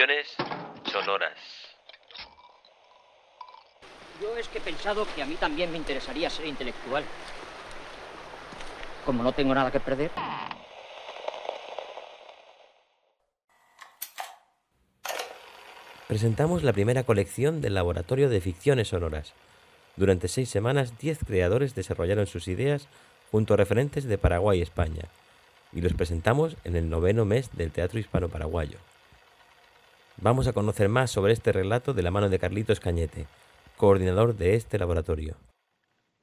ficciones sonoras. Yo es que he pensado que a mí también me interesaría ser intelectual. Como no tengo nada que perder. Presentamos la primera colección del Laboratorio de Ficciones Sonoras. Durante seis semanas, diez creadores desarrollaron sus ideas junto a referentes de Paraguay y España, y los presentamos en el noveno mes del Teatro Hispano-Paraguayo. Vamos a conocer más sobre este relato de la mano de Carlitos Cañete, coordinador de este laboratorio.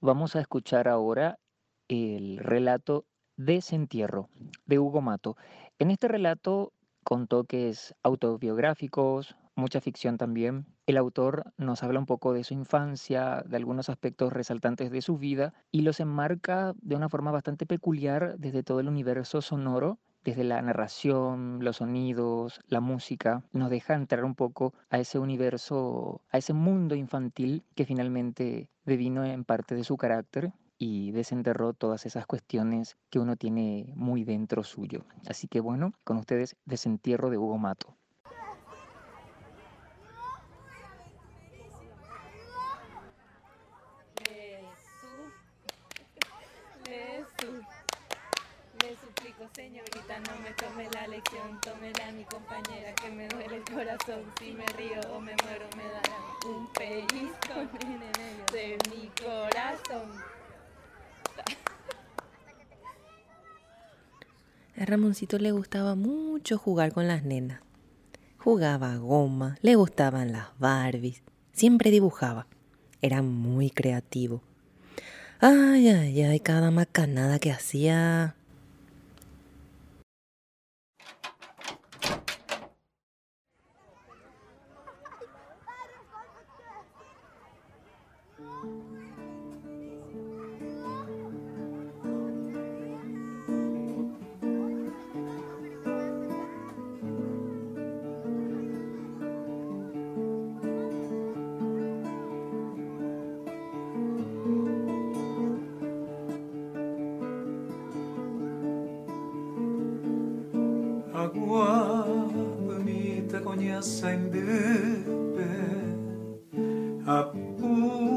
Vamos a escuchar ahora el relato Desentierro de Hugo Mato. En este relato, con toques autobiográficos, mucha ficción también, el autor nos habla un poco de su infancia, de algunos aspectos resaltantes de su vida y los enmarca de una forma bastante peculiar desde todo el universo sonoro desde la narración, los sonidos, la música, nos deja entrar un poco a ese universo, a ese mundo infantil que finalmente devino en parte de su carácter y desenterró todas esas cuestiones que uno tiene muy dentro suyo. Así que bueno, con ustedes Desentierro de Hugo Mato. Señorita, no me tome la lección, tómela mi compañera que me duele el corazón. Si me río o me muero me darán un pellizco de mi corazón. A Ramoncito le gustaba mucho jugar con las nenas. Jugaba goma, le gustaban las Barbies, siempre dibujaba. Era muy creativo. Ay, ay, ay, cada macanada que hacía. Agua bonita conhecem de pé a pura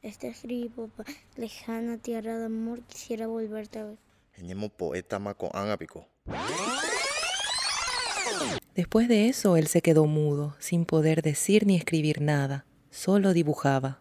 Este escribí, papá. Lejana tierra de amor, quisiera volverte a ver. Tenemos poeta con ágapico. Después de eso, él se quedó mudo, sin poder decir ni escribir nada, solo dibujaba.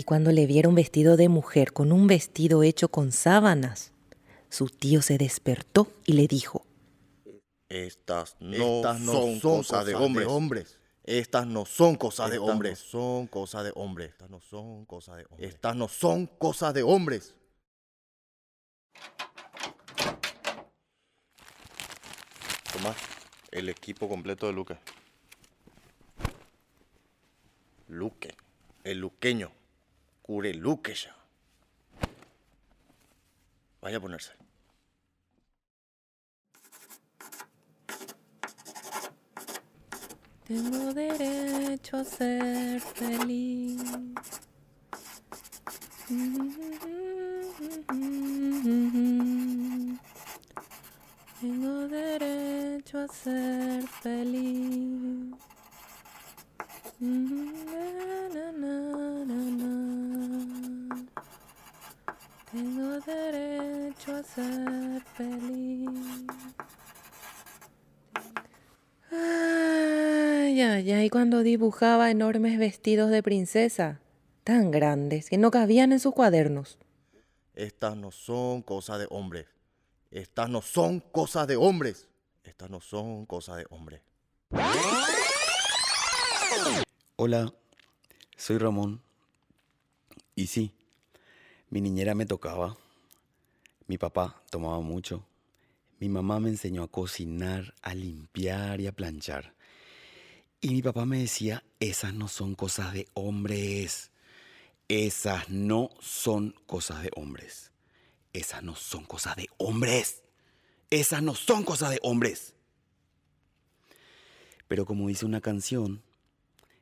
Y cuando le vieron vestido de mujer con un vestido hecho con sábanas, su tío se despertó y le dijo, Estas no, son, cosas de hombres. Estas no son cosas de hombres. son cosas de hombres. Estas no son cosas de hombres. Estas no son cosas de hombres. Toma el equipo completo de Luque. Luque, el luqueño, cure Luque ya. Vaya a ponerse. Tengo derecho a ser feliz. Tengo derecho a ser feliz. Tengo derecho a ser feliz. Ay, ay, ay, cuando dibujaba enormes vestidos de princesa, tan grandes que no cabían en sus cuadernos. Estas no son cosas de hombres. Estas no son cosas de hombres. Estas no son cosas de hombres. Hola, soy Ramón. Y sí, mi niñera me tocaba. Mi papá tomaba mucho. Mi mamá me enseñó a cocinar, a limpiar y a planchar. Y mi papá me decía, esas no son cosas de hombres. Esas no son cosas de hombres. Esas no son cosas de hombres. Esas no son cosas de hombres. Pero como dice una canción,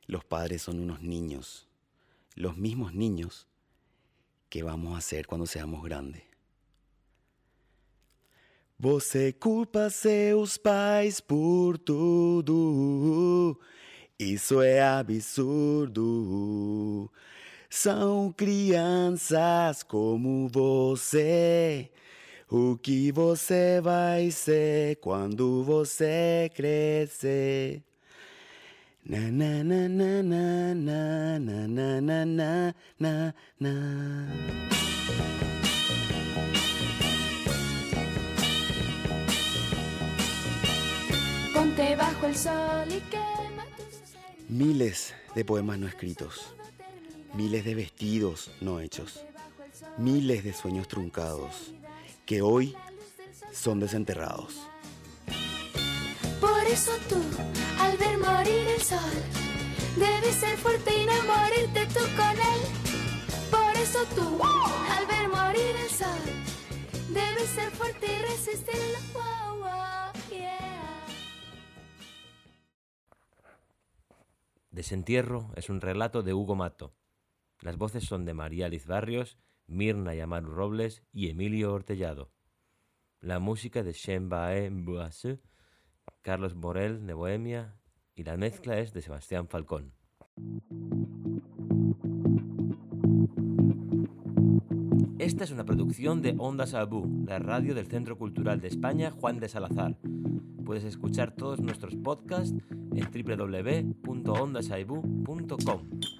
los padres son unos niños, los mismos niños que vamos a ser cuando seamos grandes. Você culpa seus pais por tudo. Isso é absurdo. São crianças como você. O que você vai ser quando você crescer? Na na na na na na na na na na na na. Ponte bajo el sol y quema tus Miles de poemas no escritos, miles de vestidos no hechos, miles de sueños truncados que hoy son desenterrados. Por eso tú, el sol, debes ser fuerte y no morirte tú con él. Por eso tú, al ver morir el sol, debes ser fuerte y resistirlo. Wow, wow, yeah. Desentierro es un relato de Hugo Mato. Las voces son de María Liz Barrios, Mirna Yamaru Robles y Emilio Hortellado. La música de Shembae Mbuasu, Carlos Morel de Bohemia y la mezcla es de Sebastián Falcón. Esta es una producción de Onda Sabú, la radio del Centro Cultural de España Juan de Salazar. Puedes escuchar todos nuestros podcasts en www.ondasaibu.com.